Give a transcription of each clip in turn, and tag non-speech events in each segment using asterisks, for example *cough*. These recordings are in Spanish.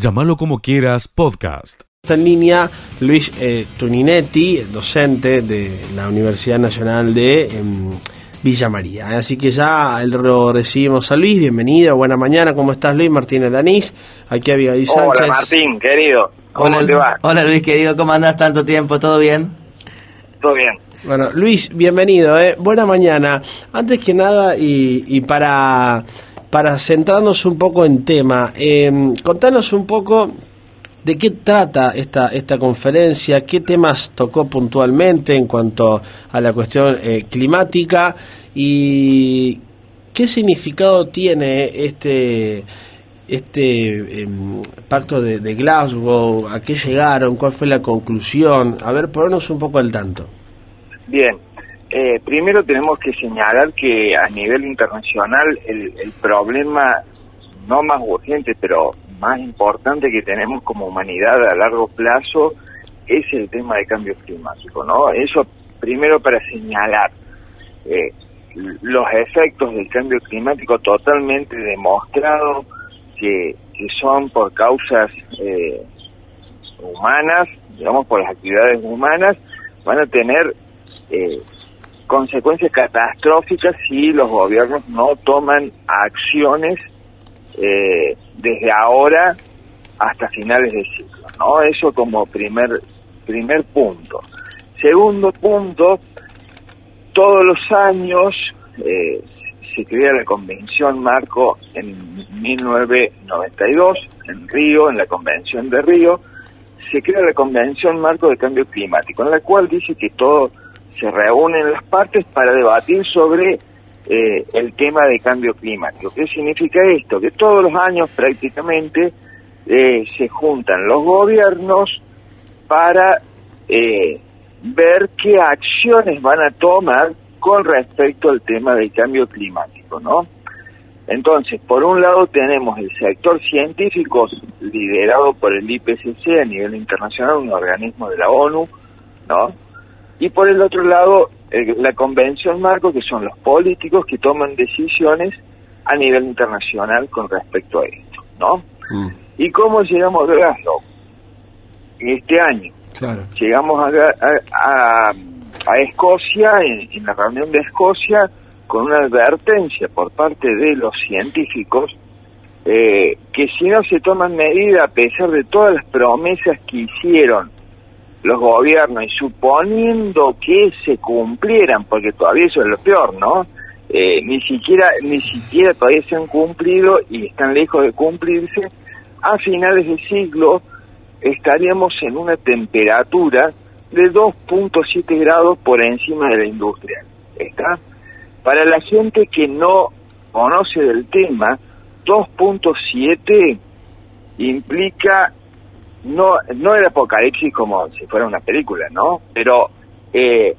Llámalo como quieras, podcast. Está en línea Luis eh, Tuninetti, docente de la Universidad Nacional de em, Villa María. Así que ya lo recibimos a Luis, bienvenido, buena mañana, ¿cómo estás Luis? Martínez Danís, aquí Abigail Sánchez. Hola Martín, querido, ¿cómo hola, te va? Hola Luis, querido, ¿cómo andás tanto tiempo? ¿Todo bien? Todo bien. Bueno, Luis, bienvenido, ¿eh? buena mañana. Antes que nada, y, y para, para centrarnos un poco en tema, eh, contanos un poco de qué trata esta, esta conferencia, qué temas tocó puntualmente en cuanto a la cuestión eh, climática y qué significado tiene este este eh, pacto de, de, Glasgow, a qué llegaron, cuál fue la conclusión. A ver, ponernos un poco al tanto. Bien, eh, primero tenemos que señalar que a nivel internacional el, el, problema no más urgente, pero más importante que tenemos como humanidad a largo plazo es el tema de cambio climático, ¿no? Eso primero para señalar eh, los efectos del cambio climático totalmente demostrados que, que son por causas eh, humanas, digamos por las actividades humanas, van a tener eh, consecuencias catastróficas si los gobiernos no toman acciones eh, desde ahora hasta finales de ciclo, ¿no? Eso como primer primer punto. Segundo punto, todos los años eh, se crea la Convención Marco en 1992 en Río, en la Convención de Río, se crea la Convención Marco de Cambio Climático, en la cual dice que todo se reúnen las partes para debatir sobre eh, el tema de cambio climático. ¿Qué significa esto? Que todos los años prácticamente eh, se juntan los gobiernos para eh, ver qué acciones van a tomar con respecto al tema del cambio climático, ¿no? Entonces, por un lado tenemos el sector científico liderado por el IPCC a nivel internacional, un organismo de la ONU, ¿no? Y por el otro lado, el, la Convención Marco, que son los políticos que toman decisiones a nivel internacional con respecto a esto, ¿no? Mm. ¿Y cómo llegamos a Glasgow? Este año. Claro. Llegamos a, a, a Escocia, en, en, la reunión de Escocia, con una advertencia por parte de los científicos eh, que si no se toman medidas, a pesar de todas las promesas que hicieron los gobiernos y suponiendo que se cumplieran, porque todavía eso es lo peor, ¿no? Eh, ni siquiera ni siquiera todavía se han cumplido y están lejos de cumplirse, a finales de siglo estaríamos en una temperatura de 2.7 grados por encima de la industria. ¿Está? Para la gente que no conoce del tema, 2.7 implica no no el apocalipsis como si fuera una película, ¿no? Pero eh,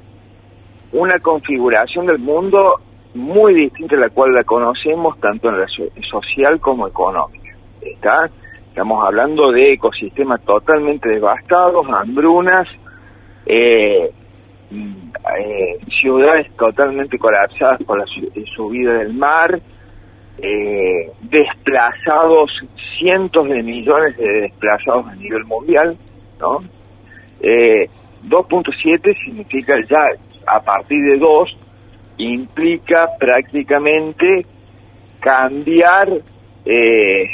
una configuración del mundo muy distinta a la cual la conocemos tanto en la social como económica. ¿Está? Estamos hablando de ecosistemas totalmente devastados, hambrunas, eh, eh, ciudades totalmente colapsadas por la subida del mar, eh, desplazados, cientos de millones de desplazados a nivel mundial, ¿no? Eh, 2.7 significa ya a partir de 2 implica prácticamente cambiar eh,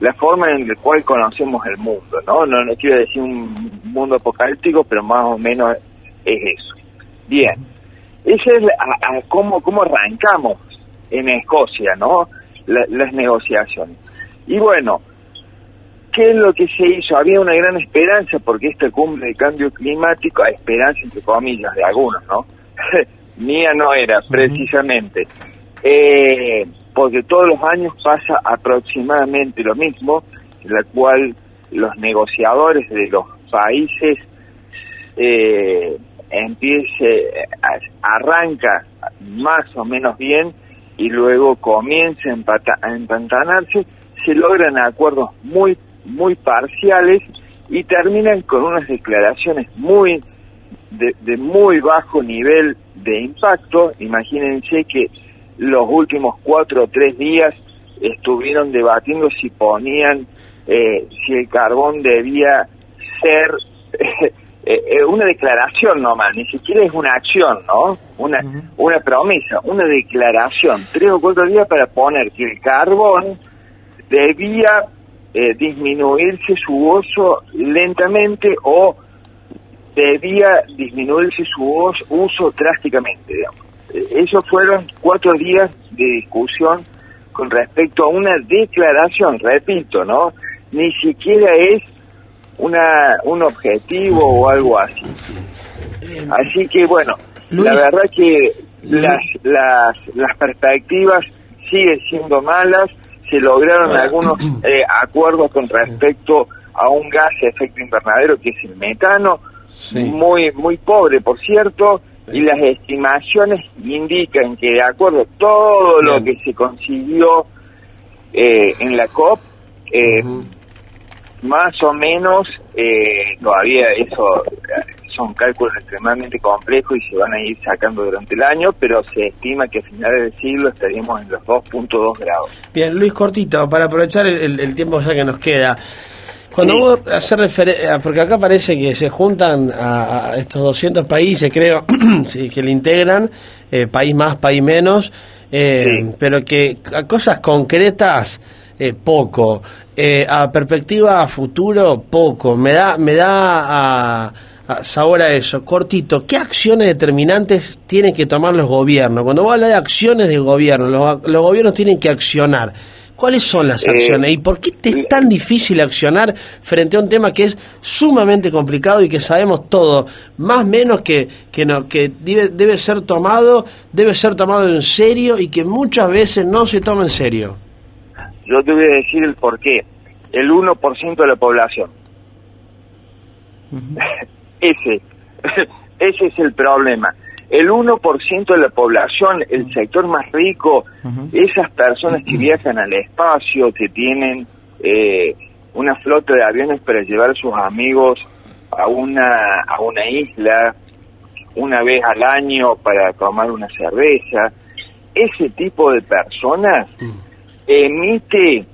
la, forma en la cual conocemos el mundo, ¿no? ¿no? Quiero decir un mundo apocalíptico, pero más o menos es eso. Bien, esa es a cómo, cómo arrancamos en Escocia, ¿no? La, las negociaciones. Y bueno, ¿qué es lo que se hizo? Había una gran esperanza porque esta cumbre de cambio climático, a esperanza entre comillas de algunos, ¿no? *laughs* Mía no era, precisamente. Eh, porque todos los años pasa aproximadamente lo mismo, en la cual los negociadores de los países eh, empiece, arranca más o menos bien y luego comienza a empantanarse, se logran acuerdos muy, muy parciales y terminan con unas declaraciones muy de, muy bajo nivel de impacto. Imagínense que los últimos cuatro o tres días estuvieron debatiendo si ponían, eh, si el carbón debía ser *laughs* eh, eh, una declaración nomás, ni siquiera es una acción, ¿no? Una, una promesa, una declaración, tres o cuatro días para poner que el carbón debía disminuirse su uso lentamente o debía disminuirse su uso, uso drásticamente, digamos. Esos fueron cuatro días de discusión con respecto a una declaración, repito, ¿no? Ni siquiera es una un objetivo o algo así. Así que bueno, la verdad que las, las, las perspectivas siguen siendo malas, se lograron algunos *clears throat* eh, acuerdos con respecto a un gas de efecto invernadero que es el metano, muy muy pobre por cierto, y las estimaciones indican que de acuerdo a todo lo que se consiguió eh, en la COP, eh, más o menos, eh, todavía eso son cálculos extremadamente complejos y se van a ir sacando durante el año, pero se estima que a finales del siglo estaríamos en los 2.2 grados. Bien, Luis Cortito, para aprovechar el tiempo ya que nos queda, cuando vos haces referencia, porque acá parece que se juntan a, estos 200 países, creo, *clears throat* que le integran, eh, país más, país menos, eh, pero que a cosas concretas, eh, poco. A perspectiva a futuro, poco. Me da, me da a, sabor a eso. Cortito, ¿qué acciones determinantes tienen que tomar los gobiernos? Cuando vos hablas de acciones del gobierno, los gobiernos tienen que accionar. ¿Cuáles son las acciones y por qué es tan difícil accionar frente a un tema que es sumamente complicado y que sabemos todo, más o menos que, que, no, que debe, debe ser tomado, debe ser tomado en serio y que muchas veces no se toma en serio? Yo te voy a decir el por qué. El 1% de la población. *laughs* ese, *laughs* ese es el problema. El 1% de la población, el sector más rico, esas personas que viajan al espacio, que tienen eh, una flota de aviones para llevar a sus amigos a una, a una isla una vez al año para tomar una cerveza, ese tipo de personas emite, eh,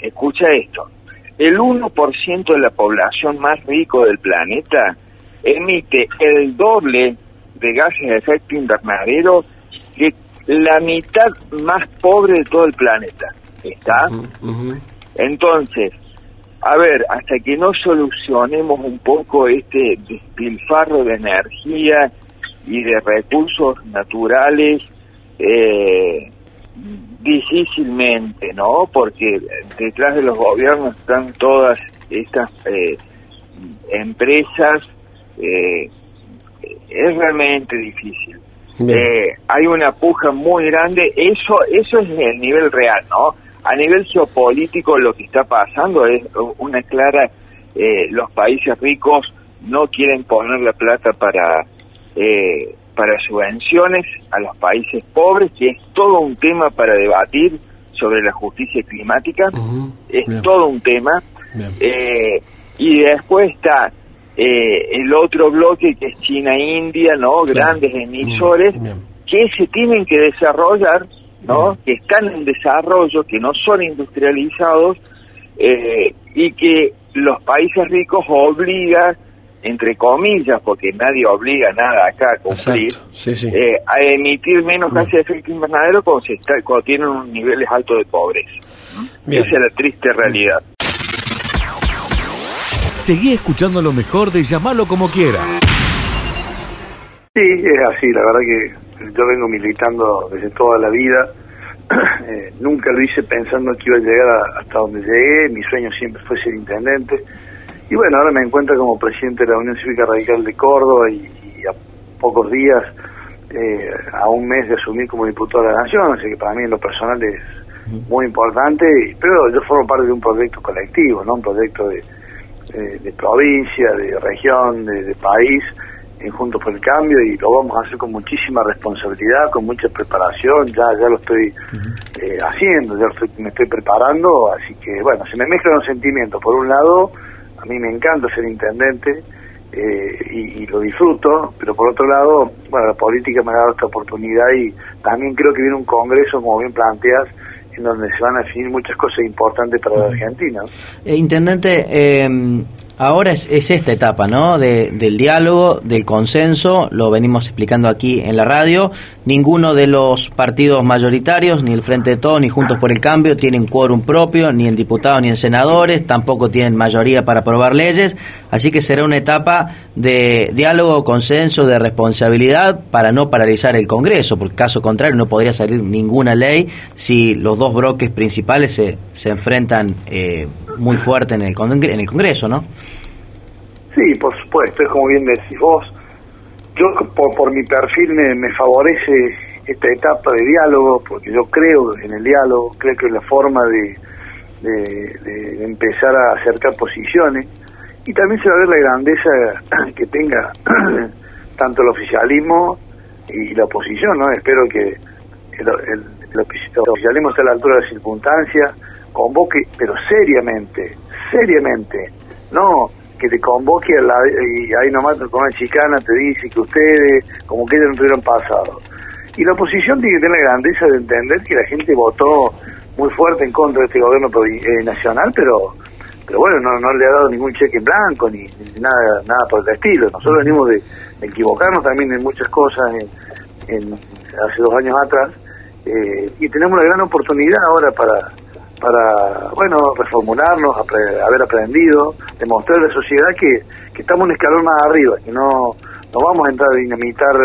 escucha esto, el 1% de la población más rico del planeta emite el doble de gases de efecto invernadero que la mitad más pobre de todo el planeta. ¿Está? Entonces, a ver, hasta que no solucionemos un poco este despilfarro de energía y de recursos naturales, eh, difícilmente, ¿no? Porque detrás de los gobiernos están todas estas eh, empresas eh, es realmente difícil. Eh, hay una puja muy grande, eso eso es el nivel real, ¿no? A nivel geopolítico lo que está pasando es una clara, eh, los países ricos no quieren poner la plata para, eh, para subvenciones a los países pobres, que es todo un tema para debatir sobre la justicia climática, es todo un tema. y después está eh, el otro bloque que es China-India, ¿no? Grandes emisores que se tienen que desarrollar, ¿no? Que están en desarrollo, que no son industrializados eh, y que los países ricos obligan entre comillas, porque nadie obliga nada acá a cumplir, eh, a emitir menos gases de efecto invernadero cuando, se está, cuando tienen un niveles altos de pobreza. Esa es la triste realidad. Seguí escuchando lo mejor de llamarlo como quiera. Sí, es así, la verdad que yo vengo militando desde toda la vida. *clears throat* Eh, nunca lo hice pensando que iba a llegar hasta donde llegué. Mi sueño siempre fue ser intendente. Y bueno, ahora me encuentro como presidente de la Unión Cívica Radical de Córdoba y, a pocos días, eh, a un mes de asumir como diputado de la Nación, así que para mí en lo personal es muy importante, pero yo formo parte de un proyecto colectivo, no un proyecto de, de, provincia, de región, de, país, en Juntos por el Cambio, y lo vamos a hacer con muchísima responsabilidad, con mucha preparación, ya ya lo estoy eh, haciendo, ya me estoy preparando, así que bueno, se me mezclan los sentimientos. Por un lado, a mí me encanta ser intendente, eh, y, lo disfruto, pero por otro lado, bueno, la política me ha dado esta oportunidad y también creo que viene un congreso, como bien planteas, en donde se van a definir muchas cosas importantes para la Argentina. Eh, intendente, eh, ahora es, es, esta etapa, ¿no? De, del diálogo, del consenso, lo venimos explicando aquí en la radio. Ninguno de los partidos mayoritarios, ni el Frente de Todos, ni Juntos por el Cambio, tienen quórum propio, ni en diputados ni en senadores, tampoco tienen mayoría para aprobar leyes, así que será una etapa de diálogo, consenso, de responsabilidad para no paralizar el Congreso, porque caso contrario no podría salir ninguna ley si los dos bloques principales se, se enfrentan eh, muy fuerte en el, en el Congreso, ¿no? Sí, por supuesto, es como bien decís vos. Yo, por, por mi perfil, me, me, favorece esta etapa de diálogo, porque yo creo en el diálogo, creo que es la forma de, de, empezar a acercar posiciones, y también se va a ver la grandeza que tenga *clears throat* tanto el oficialismo y la oposición, ¿no? Espero que el, el, el oficialismo esté a la altura de las circunstancias, convoque, pero seriamente, seriamente, no que te convoque a la, y ahí nomás con una chicana te dice que ustedes, como que ellos no tuvieron pasado. Y la oposición tiene que tener la grandeza de entender que la gente votó muy fuerte en contra de este gobierno eh, nacional, pero pero bueno, no, no le ha dado ningún cheque en blanco ni, nada nada por el estilo. Nosotros venimos de, equivocarnos también en muchas cosas en, en hace dos años atrás eh, y tenemos la gran oportunidad ahora para para, bueno, reformularnos, haber aprendido, demostrar a la sociedad que, que estamos un escalón más arriba, que no, no vamos a entrar a dinamitar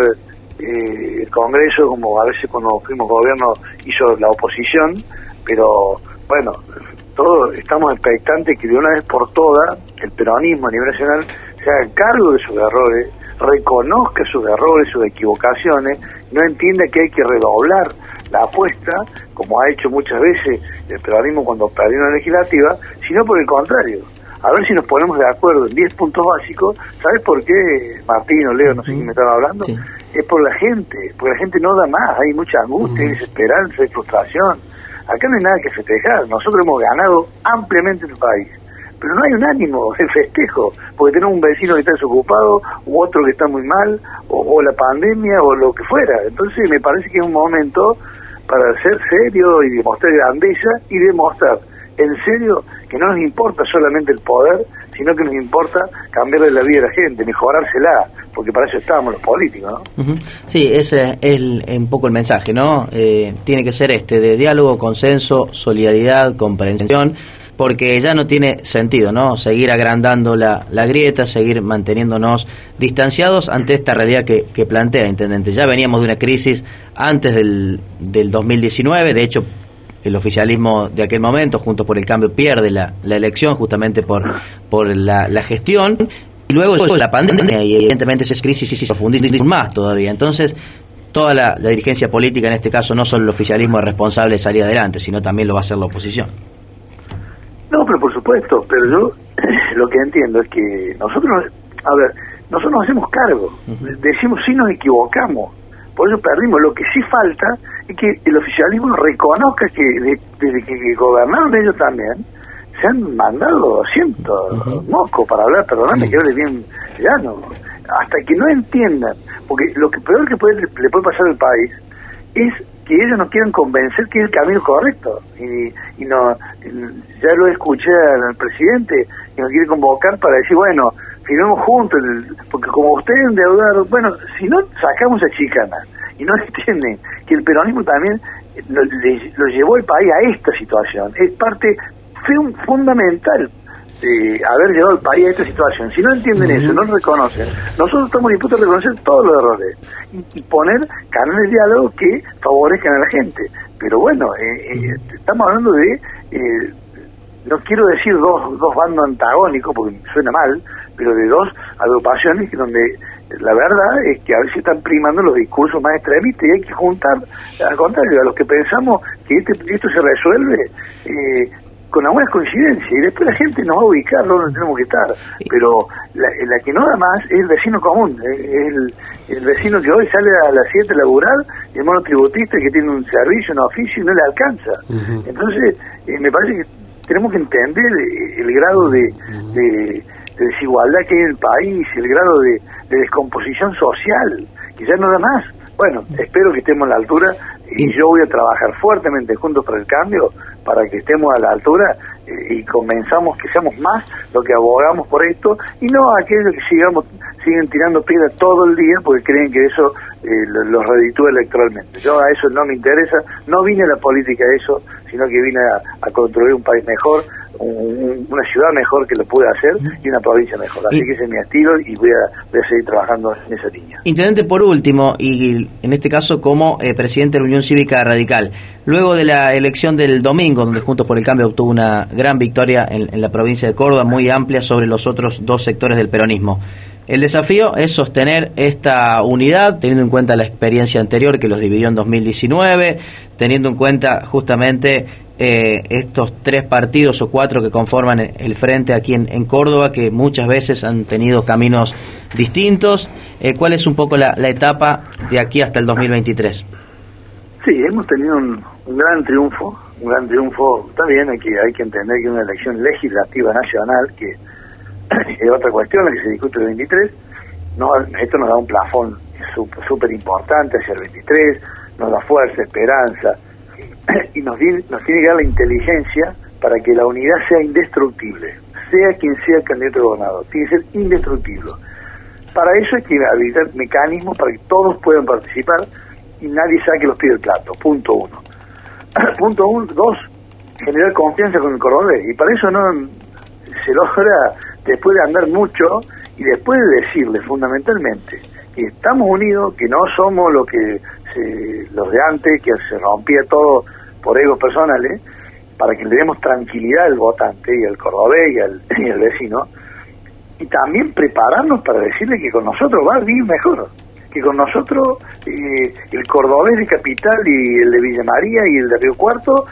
eh, el Congreso como a veces cuando fuimos gobierno hizo la oposición, pero bueno, todos estamos expectantes que de una vez por todas el peronismo a nivel nacional se haga cargo de sus errores, reconozca sus errores, sus equivocaciones, no entienda que hay que redoblar la apuesta, como ha hecho muchas veces el peronismo cuando perdió la legislativa, sino por el contrario. A ver si nos ponemos de acuerdo en 10 puntos básicos. ¿Sabes por qué, Martín o Leo, no sé quién me estaba hablando? Sí. Es por la gente, porque la gente no da más, hay mucha angustia, hay desesperanza, hay frustración. Acá no hay nada que festejar, nosotros hemos ganado ampliamente el país pero no hay un ánimo *laughs* de festejo, porque tenemos un vecino que está desocupado, u otro que está muy mal, o, o, la pandemia, o lo que fuera. Entonces me parece que es un momento para ser serio y demostrar grandeza y demostrar en serio que no nos importa solamente el poder, sino que nos importa cambiarle la vida a la gente, mejorársela, porque para eso estábamos los políticos, ¿no? Sí, ese es el, un poco el mensaje, ¿no? Eh, tiene que ser este, de diálogo, consenso, solidaridad, comprensión, porque ya no tiene sentido, ¿no? Seguir agrandando la, la grieta, seguir manteniéndonos distanciados ante esta realidad que, plantea, Intendente. Ya veníamos de una crisis antes del, del 2019, de hecho, el oficialismo de aquel momento, junto por el cambio, pierde la, la elección justamente por, por la, la gestión. Y luego la pandemia, y evidentemente esa crisis se profundiza más todavía. Entonces, toda la, la dirigencia política, en este caso, no solo el oficialismo es responsable de salir adelante, sino también lo va a hacer la oposición. No, pero por supuesto, pero yo *laughs* lo que entiendo es que nosotros, a ver, nosotros nos hacemos cargo, decimos sí nos equivocamos, por eso perdimos. Lo que sí falta es que el oficialismo reconozca que de, desde que gobernaron ellos también, se han mandado cientos uh -huh. moscos para hablar, perdóname, que hable bien llano, hasta que no entiendan, porque lo que peor que puede, le puede pasar al país es que ellos no quieren convencer que es el camino correcto. Y, y no ya lo escuché al presidente que nos quiere convocar para decir bueno firmemos juntos porque como ustedes endeudaron bueno si no sacamos a chicana. Y no *laughs* entienden que el peronismo también lo, le, lo llevó el país a esta situación. Es parte fue un fundamental de haber llevado al país a esta situación. Si no entienden uh -huh. eso, no lo reconocen, nosotros estamos dispuestos a reconocer todos los errores y, y poner canales de diálogo que favorezcan a la gente. Pero bueno, eh, eh, estamos hablando de, eh, no quiero decir dos, dos bandos antagónicos porque suena mal, pero de dos agrupaciones donde la verdad es que a veces están primando los discursos más extremistas y hay que juntar, al contrario, a los que pensamos que este, esto se resuelve, eh, con algunas coincidencias y después la gente nos va a ubicar donde tenemos que estar. Pero la, la que no da más es el vecino común el, el vecino que hoy sale a las 7 a laburar el monotributista que tiene un servicio, un oficio y no le alcanza. Uh -huh. entonces eh, me parece que tenemos que entender el grado de, de, de, desigualdad que hay en el país el grado de, de descomposición social que ya no da más. Bueno, espero que estemos a la altura Y yo voy a trabajar fuertemente juntos por el cambio para que estemos a la altura eh, y comenzamos que seamos más lo que abogamos por esto y no aquellos que sigamos siguen tirando piedras todo el día porque creen que eso eh, los reditúa electoralmente. Yo a eso no me interesa, no vine a la política a eso, sino que vine a, construir un país mejor, una ciudad mejor que lo pueda hacer y una provincia mejor. Así que ese es mi estilo y voy a, seguir trabajando en esa línea. Intendente, por último, y en este caso como eh, presidente de la Unión Cívica Radical, luego de la elección del domingo, donde Juntos por el Cambio obtuvo una gran victoria en la provincia de Córdoba, muy amplia sobre los otros dos sectores del peronismo, el desafío es sostener esta unidad, teniendo en cuenta la experiencia anterior que los dividió en 2019, teniendo en cuenta justamente eh, estos tres partidos o cuatro que conforman el frente aquí en, Córdoba, que muchas veces han tenido caminos distintos. Eh, ¿Cuál es un poco la, etapa de aquí hasta el 2023? Sí, hemos tenido un, gran triunfo, un gran triunfo. Bien, hay que, hay que entender que una elección legislativa nacional que *coughs* es otra cuestión la que se discute el 23. No, esto nos da un plafón súper importante hacia el 23, nos da fuerza, esperanza *coughs* y nos, nos tiene que dar la inteligencia para que la unidad sea indestructible, sea quien sea el candidato a gobernador, tiene que ser indestructible. Para eso hay que habilitar mecanismos para que todos puedan participar y nadie saque los pies del plato, punto uno. *coughs* punto uno, dos, generar confianza con el cordobés y para eso no se logra después de andar mucho y después de decirle fundamentalmente que estamos unidos, que no somos lo que los de antes, que se rompía todo por egos personales, para que le demos tranquilidad al votante y al cordobés *laughs* y al, vecino, y también prepararnos para decirle que con nosotros va a vivir mejor, que con nosotros eh, el cordobés de Capital y el de Villa María y el de Río Cuarto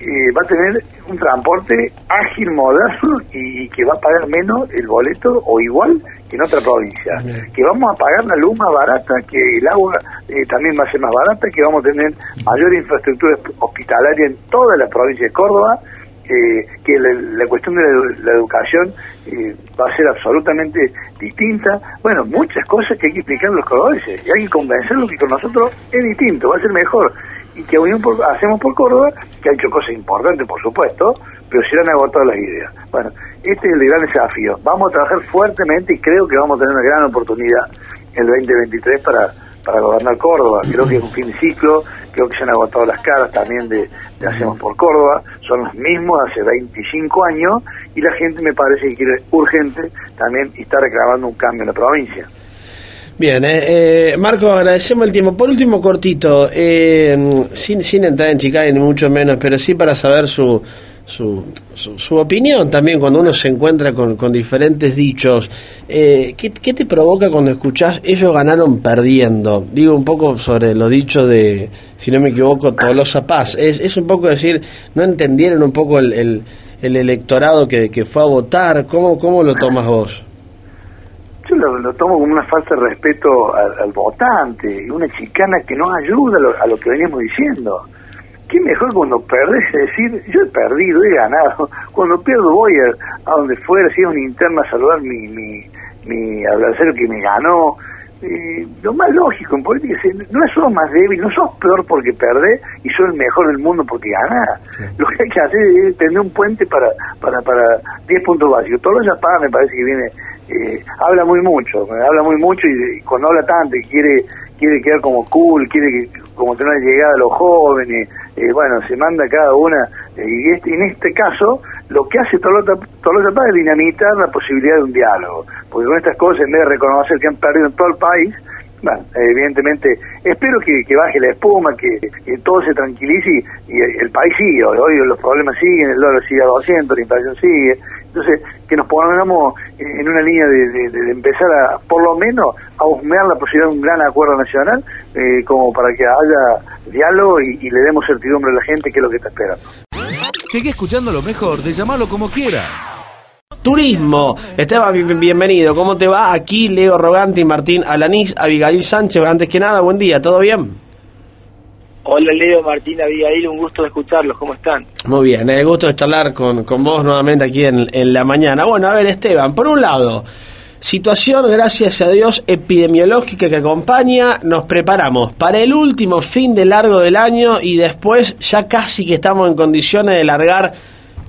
eh, va a tener un transporte ágil, moderno y, que va a pagar menos el boleto o igual que en otra provincia. Que vamos a pagar la luz más barata, que el agua eh, también va a ser más barata, que vamos a tener mayor infraestructura hospitalaria en toda la provincia de Córdoba. que la, cuestión de la, educación eh, va a ser absolutamente distinta. Bueno, muchas cosas que hay que explicar a los cordobeses y hay que convencerlos que con nosotros es distinto, va a ser mejor y que Unión hacemos por Córdoba, que ha hecho cosas importantes, por supuesto, pero se han agotado las ideas. Bueno, este es el gran desafío. Vamos a trabajar fuertemente y creo que vamos a tener una gran oportunidad el 2023 para, para gobernar Córdoba. Creo que es un fin de ciclo, creo que se han agotado las caras también de, de Hacemos por Córdoba, son los mismos hace 25 años y la gente me parece que quiere urgente también estar reclamando un cambio en la provincia. Bien, eh, eh, Marco, agradecemos el tiempo. Por último, cortito, eh, sin, sin entrar en chica ni mucho menos, pero sí para saber su, su, su, opinión también cuando uno se encuentra con, con diferentes dichos. Eh, ¿qué, ¿qué, te provoca cuando escuchás ellos ganaron perdiendo? Digo un poco sobre lo dicho de, si no me equivoco, Tolosa Paz. Es, es un poco decir, no entendieron un poco el, el, el electorado que, que fue a votar. ¿Cómo, ¿Cómo lo tomas vos? Yo lo, tomo como una falta de respeto al, votante, una chicana que no ayuda a lo, que veníamos diciendo. ¿Qué mejor cuando perdés decir, yo he perdido, he ganado? Cuando pierdo voy a, donde fuera, si es una interna, a saludar mi, mi, mi adversario que me ganó. Eh, lo más lógico en política es, no sos más débil, no sos peor porque perdés y sos el mejor del mundo porque ganás. Lo que hay que hacer es tener un puente para para para 10 puntos básicos. Todo eso para me parece que viene eh, habla muy mucho, habla muy mucho y, cuando habla tanto y quiere quiere quedar como cool, quiere que, como tener llegada a los jóvenes, eh, bueno, se manda cada una, eh, y este, en este caso, lo que hace Tolota Paz es dinamitar la posibilidad de un diálogo, porque con estas cosas, en vez de reconocer que han perdido en todo el país, bueno, evidentemente, espero que, baje la espuma, que, todo se tranquilice y, el país sigue, hoy los problemas siguen, el dólar sigue a 200, la inflación sigue, entonces que nos pongamos en una línea de, empezar a, por lo menos, a husmear la posibilidad de un gran acuerdo nacional, eh, como para que haya diálogo y, le demos certidumbre a la gente que es lo que está esperando. Sigue escuchando lo mejor de llamarlo como quieras. Turismo. Esteban, bienvenido. ¿Cómo te va? Aquí Leo Rogante y Martín Alanís, Abigail Sánchez. Antes que nada, buen día, ¿todo bien? Hola Leo, Martín, Abigail, un gusto de escucharlos, ¿cómo están? Muy bien, es gusto de charlar con, con vos nuevamente aquí en, en la mañana. Bueno, a ver Esteban, por un lado, situación, gracias a Dios, epidemiológica que acompaña, nos preparamos para el último fin de largo del año y después ya casi que estamos en condiciones de largar,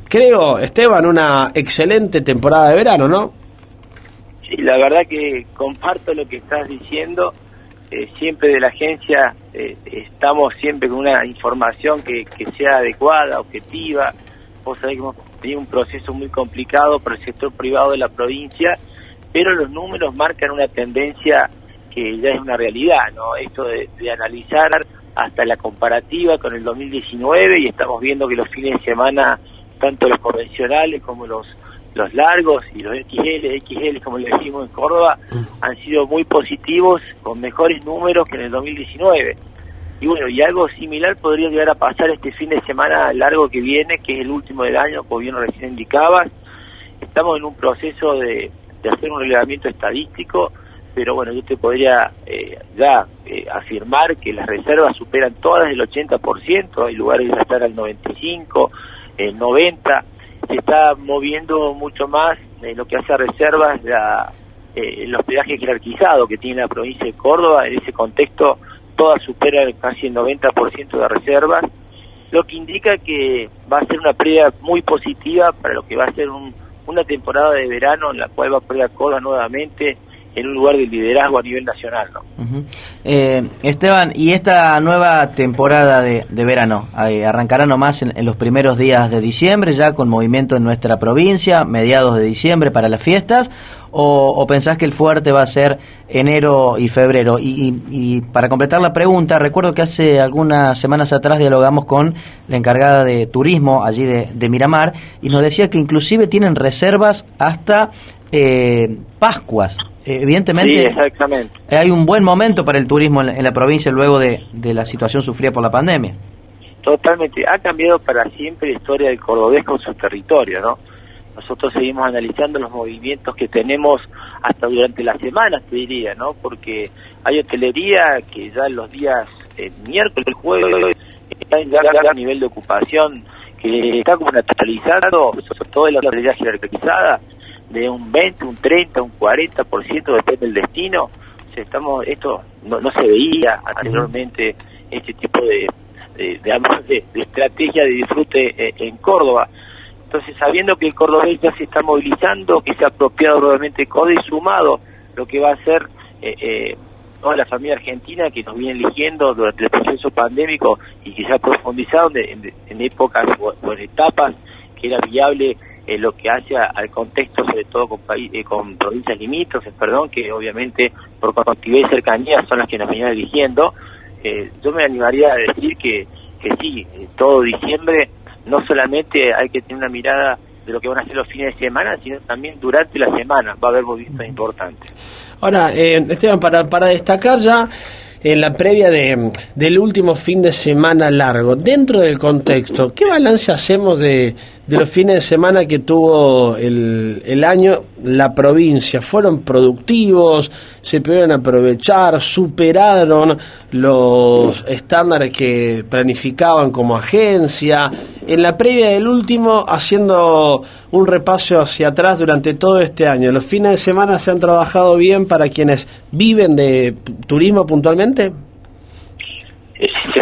creo, Esteban, una excelente temporada de verano, ¿no? Sí, la verdad que comparto lo que estás diciendo. Eh, siempre de la agencia eh, estamos siempre con una información que, que sea adecuada, objetiva. Vos sabés que hemos tenido un proceso muy complicado para el sector privado de la provincia, pero los números marcan una tendencia que ya es una realidad, ¿no? Esto de, de analizar hasta la comparativa con el 2019 y estamos viendo que los fines de semana, tanto los convencionales como los los largos y los XL, XL como le decimos en Córdoba, han sido muy positivos, con mejores números que en el 2019. Y bueno, y algo similar podría llegar a pasar este fin de semana largo que viene, que es el último del año, como bien recién indicabas. Estamos en un proceso de, de hacer un relevamiento estadístico, pero bueno, yo te podría eh, ya eh, afirmar que las reservas superan todas el 80%, hay lugares que estar al 95%, el 90%, se está moviendo mucho más en lo que hace a reservas la, eh, el hospedaje jerarquizado que tiene la provincia de Córdoba. En ese contexto, todas superan casi el 90% de reservas, lo que indica que va a ser una pérdida muy positiva para lo que va a ser un, una temporada de verano en la cual va a perder Córdoba nuevamente en un lugar de liderazgo a nivel nacional. ¿no? eh, Esteban, ¿y esta nueva temporada de, verano eh, arrancará nomás en, en, los primeros días de diciembre, ya con movimiento en nuestra provincia, mediados de diciembre para las fiestas? ¿O, o pensás que el fuerte va a ser enero y febrero? Y, y, y, para completar la pregunta, recuerdo que hace algunas semanas atrás dialogamos con la encargada de turismo allí de, de Miramar y nos decía que inclusive tienen reservas hasta eh, Pascuas evidentemente sí, exactamente. hay un buen momento para el turismo en la, en la provincia luego de, de, la situación sufrida por la pandemia. Totalmente, ha cambiado para siempre la historia del cordobés con su territorio, ¿no? Nosotros seguimos analizando los movimientos que tenemos hasta durante las semanas, te diría, ¿no? Porque hay hotelería que ya los días eh, miércoles, jueves, está en ya, nivel de ocupación que está como naturalizado, sobre todo en la hotelería jerarquizada, de un 20, un 30, un 40%, depende del destino. O sea, estamos, esto no, no se veía anteriormente, este tipo de, de, de, *laughs* estrategia de disfrute en Córdoba. Entonces, sabiendo que el cordobés ya se está movilizando, que se ha apropiado nuevamente Córdoba y sumado lo que va a ser eh, eh, toda la familia argentina que nos viene eligiendo durante el proceso pandémico y que se ha profundizado en, en, en épocas o, o en etapas que era viable eh, lo que hace al contexto, sobre todo con, eh, con provincias limítrofes, perdón, que obviamente por conectividad y cercanía son las que nos venían eligiendo. Eh, yo me animaría a decir que, que sí, todo diciembre no solamente hay que tener una mirada de lo que van a hacer los fines de semana, sino también durante la semana va a haber movimientos importantes. Ahora, eh, Esteban, para, para destacar ya en la previa de, del último fin de semana largo, dentro del contexto, ¿qué balance hacemos de, de los fines de semana que tuvo el, el año la provincia? ¿Fueron productivos? ¿Se pudieron aprovechar? ¿Superaron los estándares que planificaban como agencia? En la previa del último, haciendo un repaso hacia atrás durante todo este año, ¿los fines de semana se han trabajado bien para quienes viven de turismo puntualmente?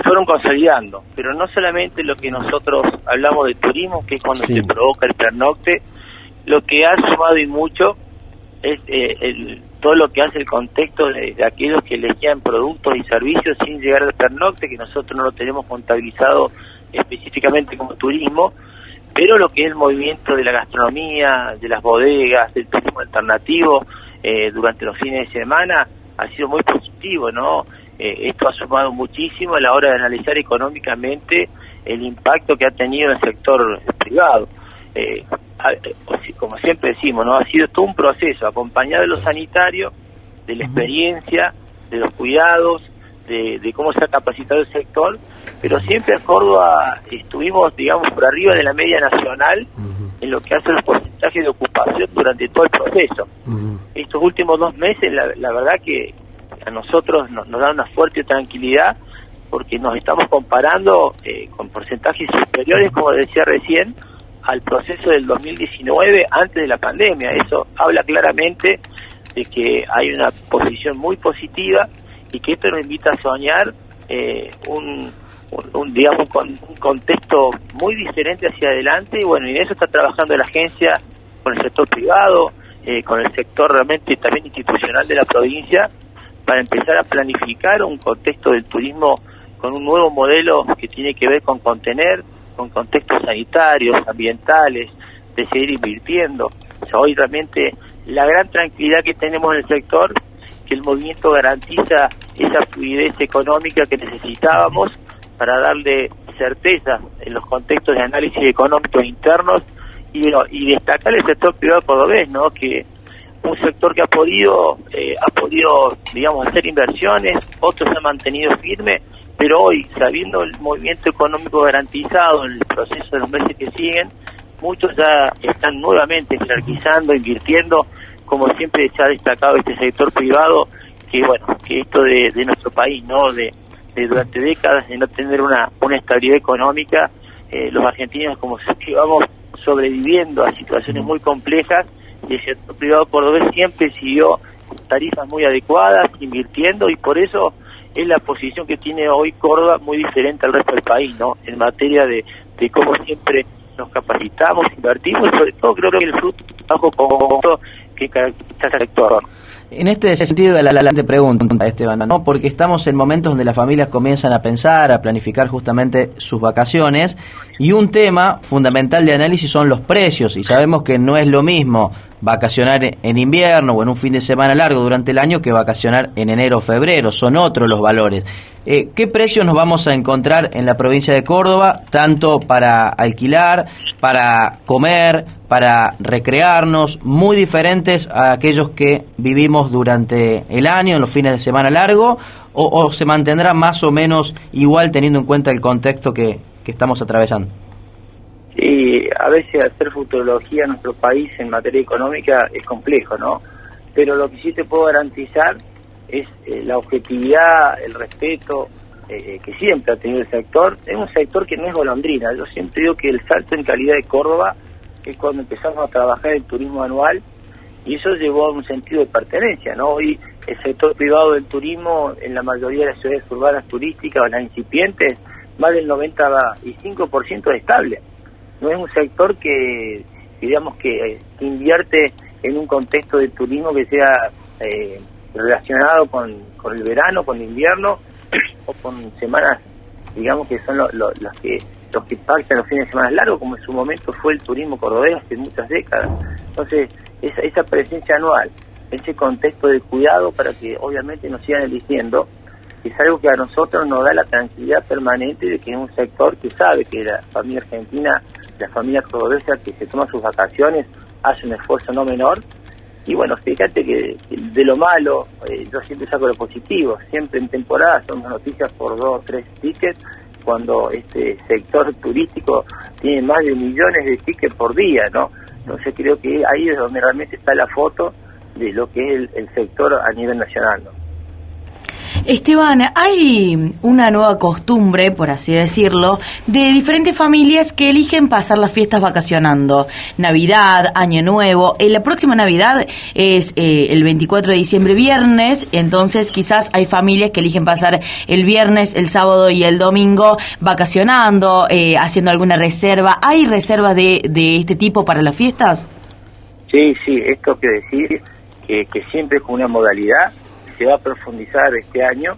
Fueron consolidando, pero no solamente lo que nosotros hablamos de turismo, que es cuando sí. se provoca el pernocte, lo que ha sumado y mucho es eh, el, todo lo que hace el contexto de, de, aquellos que elegían productos y servicios sin llegar al pernocte, que nosotros no lo tenemos contabilizado específicamente como turismo, pero lo que es el movimiento de la gastronomía, de las bodegas, del turismo alternativo eh, durante los fines de semana ha sido muy positivo, ¿no? Eh, esto ha sumado muchísimo a la hora de analizar económicamente el impacto que ha tenido en el sector privado. Eh, como siempre decimos, no ha sido todo un proceso acompañado de lo sanitario, de la experiencia, de los cuidados, de, de cómo se ha capacitado el sector, pero siempre en Córdoba estuvimos, digamos, por arriba de la media nacional en lo que hace los porcentajes de ocupación durante todo el proceso. Estos últimos dos meses, la, la verdad que a nosotros nos, nos da una fuerte tranquilidad porque nos estamos comparando eh, con porcentajes superiores, como decía recién, al proceso del 2019 antes de la pandemia. Eso habla claramente de que hay una posición muy positiva y que esto nos invita a soñar eh, un, un, digamos con un contexto muy diferente hacia adelante y bueno y en eso está trabajando la agencia con el sector privado eh, con el sector realmente también institucional de la provincia para empezar a planificar un contexto del turismo con un nuevo modelo que tiene que ver con contener con contextos sanitarios ambientales de seguir invirtiendo o sea, hoy realmente la gran tranquilidad que tenemos en el sector que el movimiento garantiza esa fluidez económica que necesitábamos para darle certeza en los contextos de análisis económicos internos y, y destacar el sector privado cordobés, ¿no? Que un sector que ha podido eh, ha podido digamos hacer inversiones, otros se han mantenido firme, pero hoy sabiendo el movimiento económico garantizado en el proceso de los meses que siguen, muchos ya están nuevamente jerarquizando, invirtiendo, como siempre se ha destacado este sector privado, que bueno, que esto de, nuestro país, ¿no? De, durante décadas de no tener una, una estabilidad económica, eh, los argentinos como que vamos sobreviviendo a situaciones muy complejas el sector privado cordobés siempre siguió tarifas muy adecuadas, invirtiendo y por eso es la posición que tiene hoy Córdoba muy diferente al resto del país, ¿no? En materia de, de cómo siempre nos capacitamos, invertimos y sobre todo creo que el fruto bajo conjunto que caracteriza al sector. En este sentido, la, la, te pregunta, Esteban, ¿no? porque estamos en momentos donde las familias comienzan a pensar, a planificar justamente sus vacaciones, y un tema fundamental de análisis son los precios, y sabemos que no es lo mismo vacacionar en invierno o en un fin de semana largo durante el año que vacacionar en enero o febrero, son otros los valores. Eh, ¿Qué precios nos vamos a encontrar en la provincia de Córdoba, tanto para alquilar, para comer, para recrearnos, muy diferentes a aquellos que vivimos durante el año, en los fines de semana largo, o, se mantendrá más o menos igual teniendo en cuenta el contexto que, que estamos atravesando? Sí, a veces hacer futurología en nuestro país en materia económica es complejo, ¿no? Pero lo que sí te puedo garantizar es eh, la objetividad, el respeto eh, que siempre ha tenido el sector. Es un sector que no es golondrina. Yo siempre digo que el salto en calidad de Córdoba es cuando empezamos a trabajar el turismo anual y eso llevó a un sentido de pertenencia, ¿no? Hoy el sector privado del turismo en la mayoría de las ciudades urbanas turísticas o las incipientes, más del 95% es estable. No es un sector que, digamos, que, invierte en un contexto de turismo que sea eh, relacionado con, con el verano, con el invierno *clears throat* o con semanas, digamos que son los que los que pactan los fines de semana largos, como en su momento fue el turismo cordobés hace muchas décadas. Entonces, esa, esa presencia anual, ese contexto de cuidado para que obviamente nos sigan eligiendo, es algo que a nosotros nos da la tranquilidad permanente de que es un sector que sabe que la familia argentina, la familia cordobesa que se toma sus vacaciones, hace un esfuerzo no menor y bueno, fíjate que de lo malo, eh, yo siempre saco lo positivo. Siempre en temporada son noticias por dos o tres tickets, cuando este sector turístico tiene más de millones de tickets por día, ¿no? Entonces creo que ahí es donde realmente está la foto de lo que es el, el sector a nivel nacional, ¿no? Esteban, hay una nueva costumbre, por así decirlo, de diferentes familias que eligen pasar las fiestas vacacionando. Navidad, Año Nuevo. En la próxima Navidad es eh, el 24 de diciembre, viernes, entonces quizás hay familias que eligen pasar el viernes, el sábado y el domingo vacacionando, eh, haciendo alguna reserva. ¿Hay reservas de, de este tipo para las fiestas? Sí, sí, esto quiere decir que, que siempre es una modalidad va a profundizar este año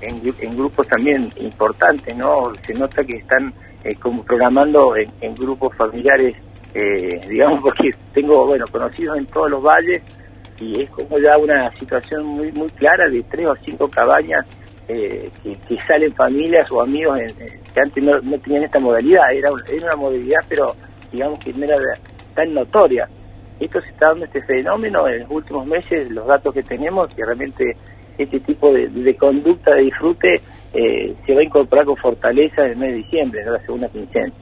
en, en grupos también importantes, ¿no? Se nota que están eh, como programando en, grupos familiares, eh, *laughs* digamos, porque tengo, bueno, conocidos en todos los valles y es como ya una situación muy muy clara de tres o cinco cabañas eh, que, salen familias o amigos que antes no, no, tenían esta modalidad, era, era una modalidad pero digamos que no era tan notoria esto se está dando este fenómeno en los últimos meses, los datos que tenemos, que realmente este tipo de, conducta de disfrute eh, se va a incorporar con fortaleza en el mes de diciembre, en la segunda quincena.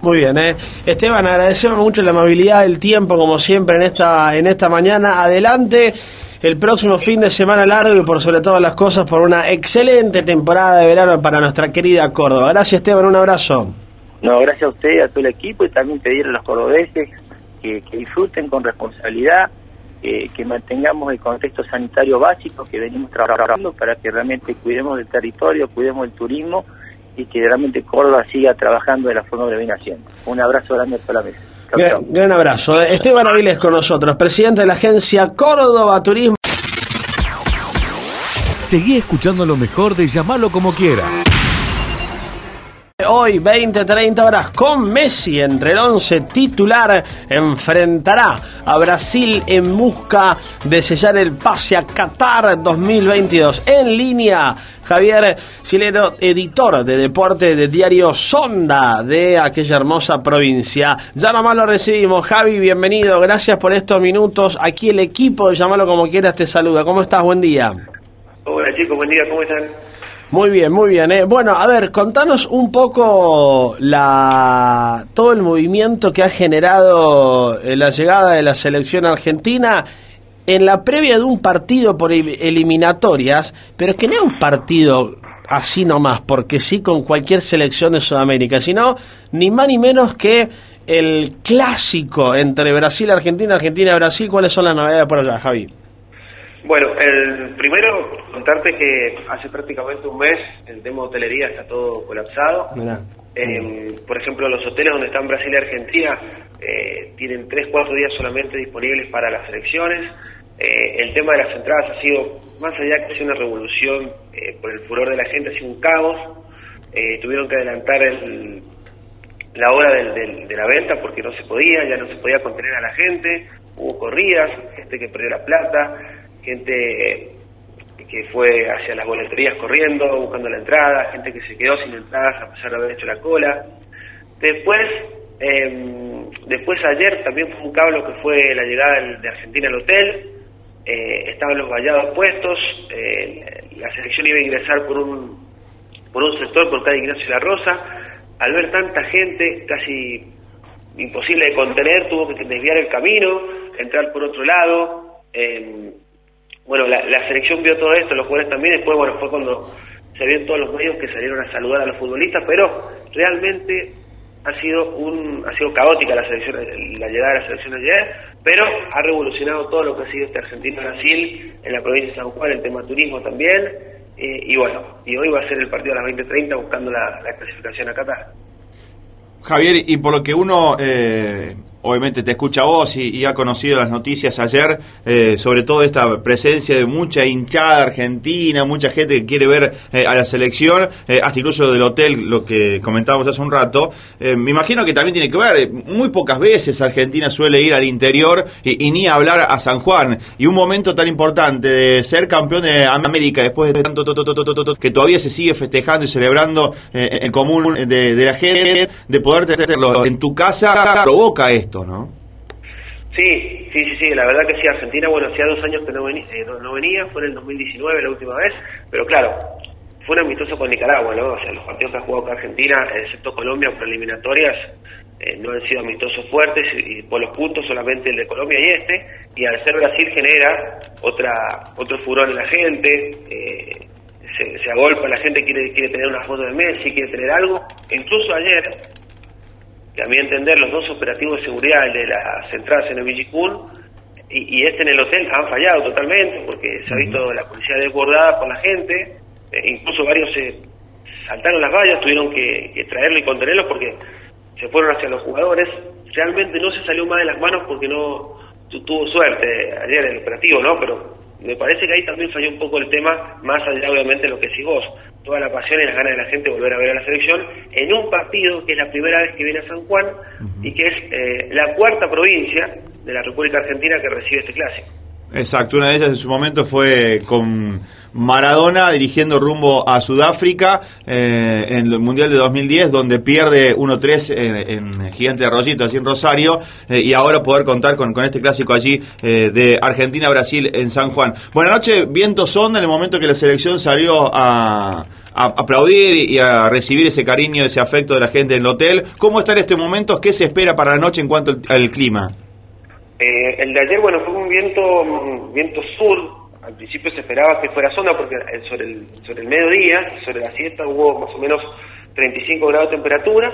Muy bien, ¿eh? Esteban, agradecemos mucho la amabilidad del tiempo, como siempre, en esta, en esta mañana. Adelante el próximo fin de semana largo y por sobre todas las cosas por una excelente temporada de verano para nuestra querida Córdoba. Gracias Esteban, un abrazo. No, gracias a usted y a todo el equipo y también pedir a los cordobeses que, disfruten con responsabilidad, eh, que mantengamos el contexto sanitario básico que venimos trabajando para que realmente cuidemos del territorio, cuidemos del turismo y que realmente Córdoba siga trabajando de la forma que lo viene haciendo. Un abrazo grande para la mesa. Chau, Gran, chau. gran abrazo. Esteban Aviles con nosotros, presidente de la agencia Córdoba Turismo. Seguí escuchando lo mejor de Llamalo como quiera. Hoy, 20-30 horas, con Messi entre el 11 titular, enfrentará a Brasil en busca de sellar el pase a Qatar 2022. En línea, Javier Silero, editor de deporte de diario Sonda de aquella hermosa provincia. Ya nomás lo recibimos. Javi, bienvenido. Gracias por estos minutos. Aquí el equipo de Llamalo como quieras te saluda. ¿Cómo estás? Buen día. Hola chicos, buen día, ¿cómo están? Muy bien, muy bien. eh. Bueno, a ver, contanos un poco la todo el movimiento que ha generado eh, la llegada de la selección argentina en la previa de un partido por el- eliminatorias, pero que no es un partido así nomás, porque sí con cualquier selección de Sudamérica, sino ni más ni menos que el clásico entre Brasil, Argentina, Argentina, Brasil. ¿Cuáles son las novedades por allá, Javi? Bueno, el primero, contarte que hace prácticamente un mes el tema de hotelería está todo colapsado. Eh, por ejemplo, los hoteles donde están Brasil y Argentina eh, tienen 3, 4 días solamente disponibles para las elecciones. Eh, el tema de las entradas ha sido, más allá que ha sido una revolución eh, por el furor de la gente, ha sido un caos. Eh, tuvieron que adelantar el, la hora del- del- de la venta porque no se podía, ya no se podía contener a la gente, hubo corridas, gente que perdió la plata, gente que fue hacia las boleterías corriendo, buscando la entrada, gente que se quedó sin entradas a pesar de haber hecho la cola. Después, eh, después ayer también fue un cable que fue la llegada de Argentina al hotel, eh, estaban los vallados puestos, eh, la selección iba a ingresar por un por un sector por calle Ignacio La Rosa. Al ver tanta gente, casi imposible de contener, tuvo que desviar el camino, entrar por otro lado. Eh, bueno, la, selección vio todo esto, los jugadores también. Después, bueno, fue cuando se vieron todos los medios que salieron a saludar a los futbolistas, pero realmente ha sido un ha sido caótica la selección la llegada de la selección ayer, pero ha revolucionado todo lo que ha sido este Argentina Brasil en la provincia de San Juan, el tema turismo también. eh, y bueno, y hoy va a ser el partido a las 20:30 buscando la, la clasificación a Qatar. Javier, y por lo que uno eh, obviamente te escucha vos y, ha conocido las noticias ayer, eh, sobre todo esta presencia de mucha hinchada argentina, mucha gente que quiere ver eh, a la selección, eh, hasta incluso del hotel, lo que comentábamos hace un rato, me imagino que también tiene que ver, muy pocas veces Argentina suele ir al interior y, ni hablar a San Juan, y un momento tan importante de ser campeón de América después de tanto to, to, to, to, to, to, que todavía se sigue festejando y celebrando en común de, de la gente, de poder tenerlo en tu casa, provoca esto, ¿no? Sí, sí, sí, sí, la verdad que sí, Argentina, bueno, hacía dos años que no venía, eh, no, venía, fue en el 2019 la última vez, pero claro, fue un amistoso con Nicaragua, ¿no? O sea, los partidos que ha jugado acá Argentina, excepto Colombia por eliminatorias, eh, no han sido amistosos fuertes y, y por los puntos solamente el de Colombia y este, y al ser Brasil genera otra otro furor en la gente, eh, se, se agolpa, la gente quiere quiere tener una foto de Messi, quiere tener algo, incluso ayer que a mi entender los dos operativos de seguridad, el de las entradas en el Villicún y, y este en el hotel, han fallado totalmente porque se ha visto la policía desbordada por la gente, eh, incluso varios se saltaron las vallas, tuvieron que, que traerlo y contenerlos porque se fueron hacia los jugadores. Realmente no se salió más de las manos porque no tu- tuvo suerte ayer el operativo, ¿no? Pero me parece que ahí también falló un poco el tema, más allá obviamente de lo que decís vos, toda la pasión y las ganas de la gente de volver a ver a la selección en un partido que es la primera vez que viene a San Juan y que es eh, la cuarta provincia de la República Argentina que recibe este clásico. Exacto, una de ellas en su momento fue con Maradona dirigiendo rumbo a Sudáfrica eh, en el Mundial de 2010, donde pierde 1-3 en, en Gigante de Rosito, así en Rosario, eh, y ahora poder contar con, este clásico allí eh, de Argentina-Brasil en San Juan. Buenas noches, viento sonda en el momento que la selección salió a, a aplaudir y a recibir ese cariño, ese afecto de la gente en el hotel. ¿Cómo está en este momento? ¿Qué se espera para la noche en cuanto al clima? Eh, el de ayer, bueno, fue un viento, un viento sur. Al principio se esperaba que fuera zona porque eh, sobre el, sobre el mediodía, sobre la siesta, hubo más o menos 35 grados de temperatura.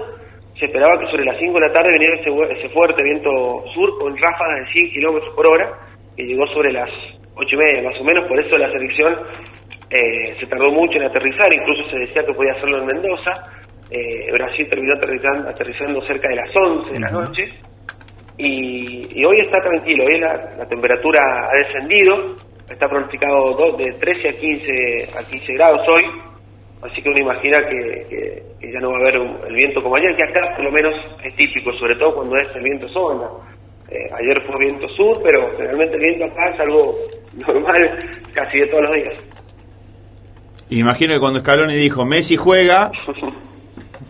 Se esperaba que sobre las 5 de la tarde viniera ese, ese fuerte viento sur con ráfagas de 100 kilómetros por hora. que llegó sobre las ocho y media más o menos, por eso la selección eh, se tardó mucho en aterrizar, incluso se decía que podía hacerlo en Mendoza. Eh, Brasil terminó aterrizando, aterrizando cerca de las 11 de la noche y, y hoy está tranquilo, hoy la, la temperatura ha descendido, está pronosticado do- de 13 a 15, a 15 grados hoy, así que uno imagina que, que- que ya no va a haber un- el viento como ayer, que acá por lo menos es típico, sobre todo cuando es el viento sonda. Eh, ayer fue viento sur, pero generalmente el viento acá es algo *laughs* normal casi de todos los días. Imagino que cuando Scaloni dijo Messi juega, *laughs*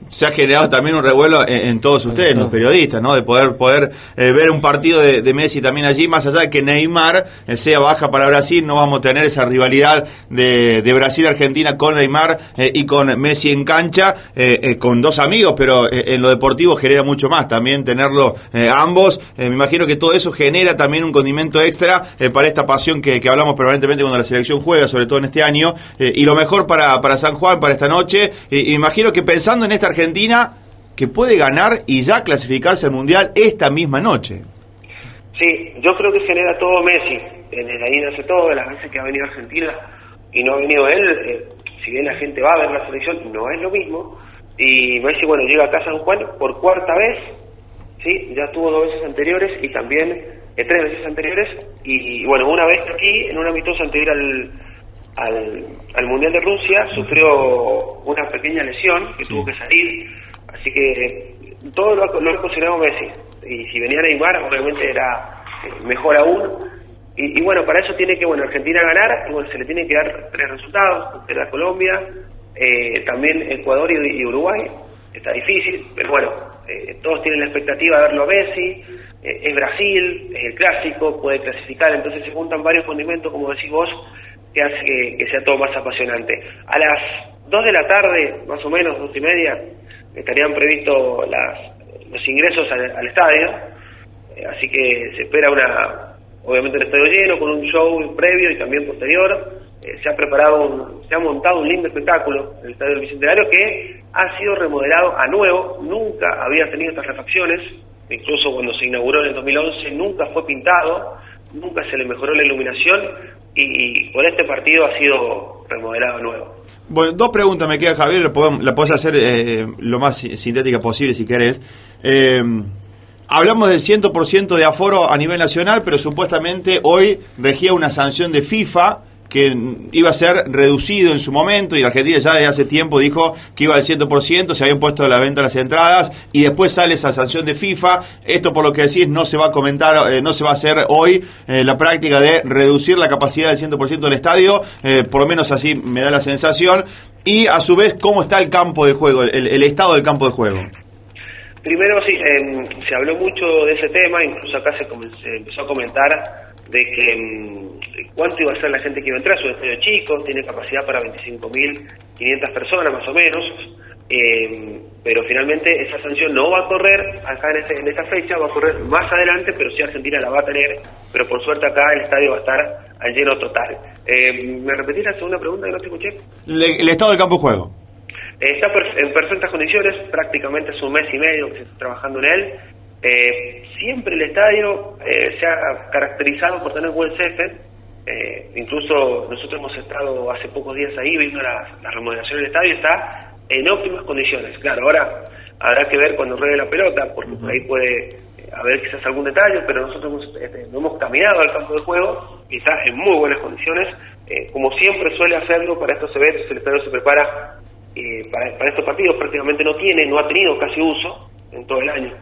se ha generado también un revuelo en, en todos ustedes, los periodistas, ¿no? De poder poder eh, ver un partido de, de Messi también allí, más allá de que Neymar eh, sea baja para Brasil, no vamos a tener esa rivalidad de, de Brasil-Argentina con Neymar eh, y con Messi en cancha, con dos amigos, pero en lo deportivo genera mucho más también tenerlo ambos. Me imagino que todo eso genera también un condimento extra para esta pasión que, que hablamos permanentemente cuando la selección juega, sobre todo en este año, y lo mejor para, para San Juan, para esta noche. Y imagino que pensando en esta Argentina, que puede ganar y ya clasificarse al Mundial esta misma noche. Sí, yo creo que genera todo Messi. El ahí nace todo, de las veces que ha venido Argentina y no ha venido él, eh, si bien la gente va a ver la selección, no es lo mismo. Y Messi, bueno, llega acá a San Juan por cuarta vez, sí, ya tuvo dos veces anteriores y también eh, tres veces anteriores. Y, bueno, una vez aquí, en un amistoso anterior al, al, al Mundial de Rusia, sufrió una pequeña lesión que tuvo que salir. Así que eh, todo lo, lo ha considerado Messi. Y si venía Neymar, obviamente era eh, mejor aún. Y, y bueno, para eso tiene que, bueno, Argentina ganar, y bueno, se le tiene que dar tres resultados, era Colombia, eh, también Ecuador y, y Uruguay, está difícil, pero bueno, eh, todos tienen la expectativa de verlo a Messi, eh, es Brasil, es el clásico, puede clasificar, entonces se juntan varios condimentos, como decís vos, que hace que, sea todo más apasionante. A las 2 de la tarde, más o menos, dos y media, estarían previstos las, los ingresos al, al estadio, eh, así que se espera una, obviamente el estadio lleno, con un show previo y también posterior. Eh, se ha preparado, un- se ha montado un lindo espectáculo en el estadio del Bicentenario que ha sido remodelado a nuevo, nunca había tenido estas refacciones, incluso cuando se inauguró en el 2011 nunca fue pintado, nunca se le mejoró la iluminación y, por este partido ha sido remodelado nuevo. Bueno, dos preguntas me quedan, Javier, la podés hacer eh, lo más si- sintética posible si querés. Eh, hablamos del 100% de aforo a nivel nacional, pero supuestamente hoy regía una sanción de FIFA que iba a ser reducido en su momento y Argentina ya desde hace tiempo dijo que iba al 100%, se habían puesto a la venta las entradas y después sale esa sanción de FIFA. Esto por lo que decís no se va a comentar, eh, no se va a hacer hoy eh, la práctica de reducir la capacidad del 100% del estadio, eh, por lo menos así me da la sensación. Y a su vez, ¿cómo está el campo de juego, el, estado del campo de juego? Primero, sí, em, se habló mucho de ese tema, incluso acá se, se empezó a comentar de que em, cuánto iba a ser la gente que iba a entrar, es un estadio chico, tiene capacidad para 25.500 personas más o menos, em, pero finalmente esa sanción no va a correr acá en, este- en esta fecha, va a correr más adelante, pero sí Argentina la va a tener, pero por suerte acá el estadio va a estar al lleno total. Em, ¿Me repetís la segunda pregunta que no te escuché? Le- el estado del campo de juego. Está per- en perfectas condiciones, prácticamente hace un mes y medio que se está trabajando en él. Eh, siempre el estadio eh, se ha caracterizado por tener buen césped. Eh, incluso nosotros hemos estado hace pocos días ahí viendo la, la remodelación del estadio, está en óptimas condiciones. Claro, ahora habrá que ver cuando ruede la pelota, porque por ahí puede eh, haber quizás algún detalle, pero nosotros hemos, este, no hemos caminado al campo de juego y está en muy buenas condiciones. Eh, como siempre suele hacerlo para estos eventos, el estadio se prepara eh, para, para estos partidos prácticamente no tiene, no ha tenido casi uso en todo el año.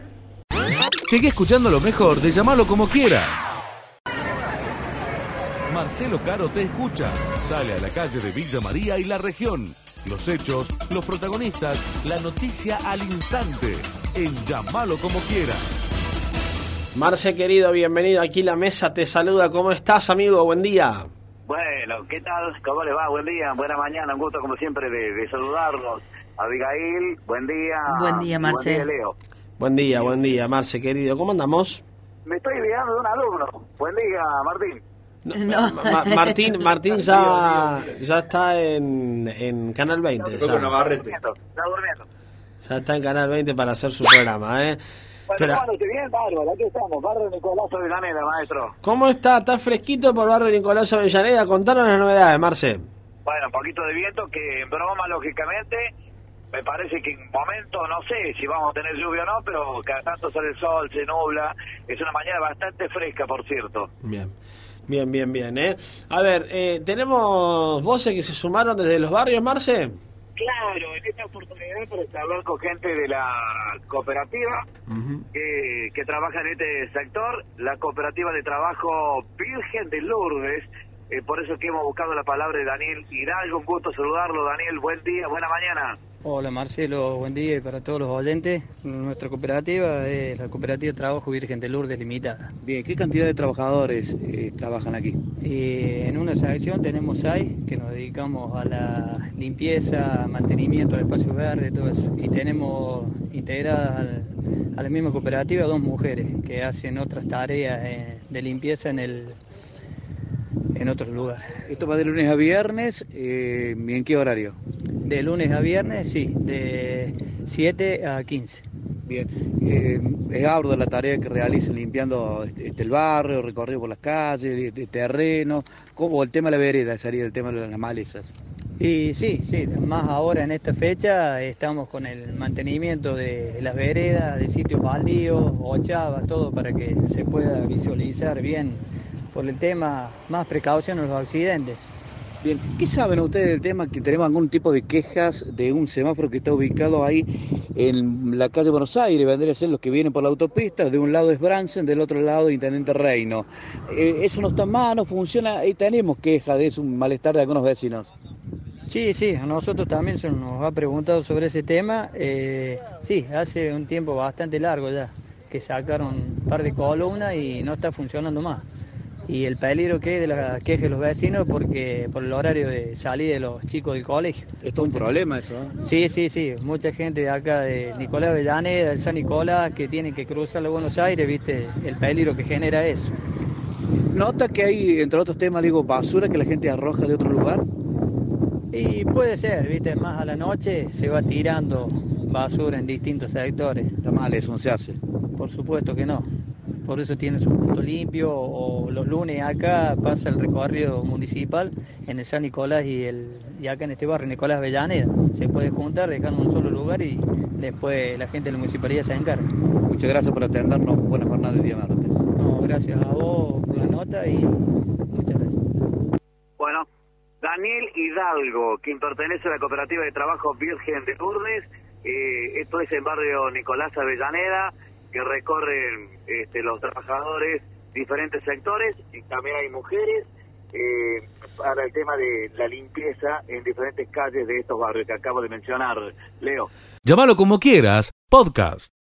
Seguí escuchando lo mejor de llamarlo como quieras. Marcelo Caro te escucha. Sale a la calle de Villa María y la región. Los hechos, los protagonistas, la noticia al instante. En llamalo como quieras. Marce querido, bienvenido aquí la mesa, te saluda, ¿cómo estás amigo? Buen día. Bueno, ¿qué tal? ¿Cómo les va? Buen día, buena mañana, un gusto como siempre de, de saludarlos. Abigail, buen día. Buen día, Marce. Buen día, Leo. Buen día, buen día, Marce querido, ¿cómo andamos? Me estoy olvidando de un alumno. Buen día, Martín. No. Ma- *laughs* Martín, Martín ya, ya está en, en Canal 20, Fue con ya, Está durmiendo. ya está en Canal 20 para hacer su programa, ¿eh? Pero- Bueno, ¿te bien? Bárbaro, aquí estamos, Barrio Nicolás Avellaneda, maestro. ¿Cómo está? ¿Está fresquito por barrio Nicolás Avellaneda? Contanos las novedades, Marce. Bueno, un poquito de viento que en broma, lógicamente, me parece que en momento, no sé si vamos a tener lluvia o no, pero cada tanto sale el sol, se nubla. Es una mañana bastante fresca, por cierto. Bien. Bien, bien, bien, ¿eh? A ver, eh, ¿tenemos voces que se sumaron desde los barrios, Marce? Claro, en esta oportunidad para hablar con gente de la cooperativa que, que trabaja en este sector, la cooperativa de trabajo Virgen de Lourdes. Eh, por eso que hemos buscado la palabra de Daniel Hidalgo. Un gusto saludarlo, Daniel. Buen día, buena mañana. Hola Marcelo, buen día y para todos los oyentes. Nuestra cooperativa es la Cooperativa de Trabajo Virgen de Lourdes Limitada. Bien, ¿qué cantidad de trabajadores eh, trabajan aquí? Eh, en una sección tenemos seis que nos dedicamos a la limpieza, mantenimiento de espacios verdes, todo eso. Y tenemos integradas al- a la misma cooperativa dos mujeres que hacen otras tareas eh, de limpieza en el en otros lugares. Esto va de lunes a viernes, eh, ¿y en qué horario? De lunes a viernes, sí, de 7 a 15. Bien, eh, es ardua la tarea que realizan limpiando este, este, el barrio, recorrido por las calles, de terreno, como el tema de la vereda, sería el tema de las malezas. Y sí, sí, más ahora en esta fecha estamos con el mantenimiento de las veredas, de sitios baldíos, ochavas, todo para que se pueda visualizar bien por el tema, más precaución en los accidentes. Bien, ¿qué saben ustedes del tema que tenemos algún tipo de quejas de un semáforo que está ubicado ahí en la calle Buenos Aires? Vendría a ser los que vienen por la autopista, de un lado es Bransen, del otro lado Intendente Reino. Eh, eso no está mal, no funciona, y tenemos quejas de eso, un malestar de algunos vecinos. Sí, sí, a nosotros también se nos ha preguntado sobre ese tema. Eh, sí, hace un tiempo bastante largo ya que sacaron un par de columnas y no está funcionando más. Y el peligro que hay de la queja de los vecinos porque por el horario de salida de los chicos del colegio. Esto es un problema eso, ¿eh? Sí, sí, sí. Mucha gente de acá de Nicolás Avellaneda, del San Nicolás, que tienen que cruzar a Buenos Aires, viste, el peligro que genera eso. ¿Nota que hay, entre otros temas, digo, basura que la gente arroja de otro lugar? Y puede ser, viste, más a la noche se va tirando basura en distintos sectores. Está mal eso, no se hace. Por supuesto que no. Por eso tiene su punto limpio o los lunes acá pasa el recorrido municipal en el San Nicolás y, el, y acá en este barrio Nicolás Avellaneda. Se puede juntar, dejar en un solo lugar y después la gente de la municipalidad se encarga. Muchas gracias por atendernos. Buena jornada de día martes. No, gracias a vos por la nota y muchas gracias. Bueno, Daniel Hidalgo, quien pertenece a la cooperativa de trabajo Virgen de Lourdes, eh, esto es en barrio Nicolás Avellaneda, que recorren este, los trabajadores diferentes sectores y también hay mujeres eh, para el tema de la limpieza en diferentes calles de estos barrios que acabo de mencionar, Leo. Llámalo como quieras, podcast.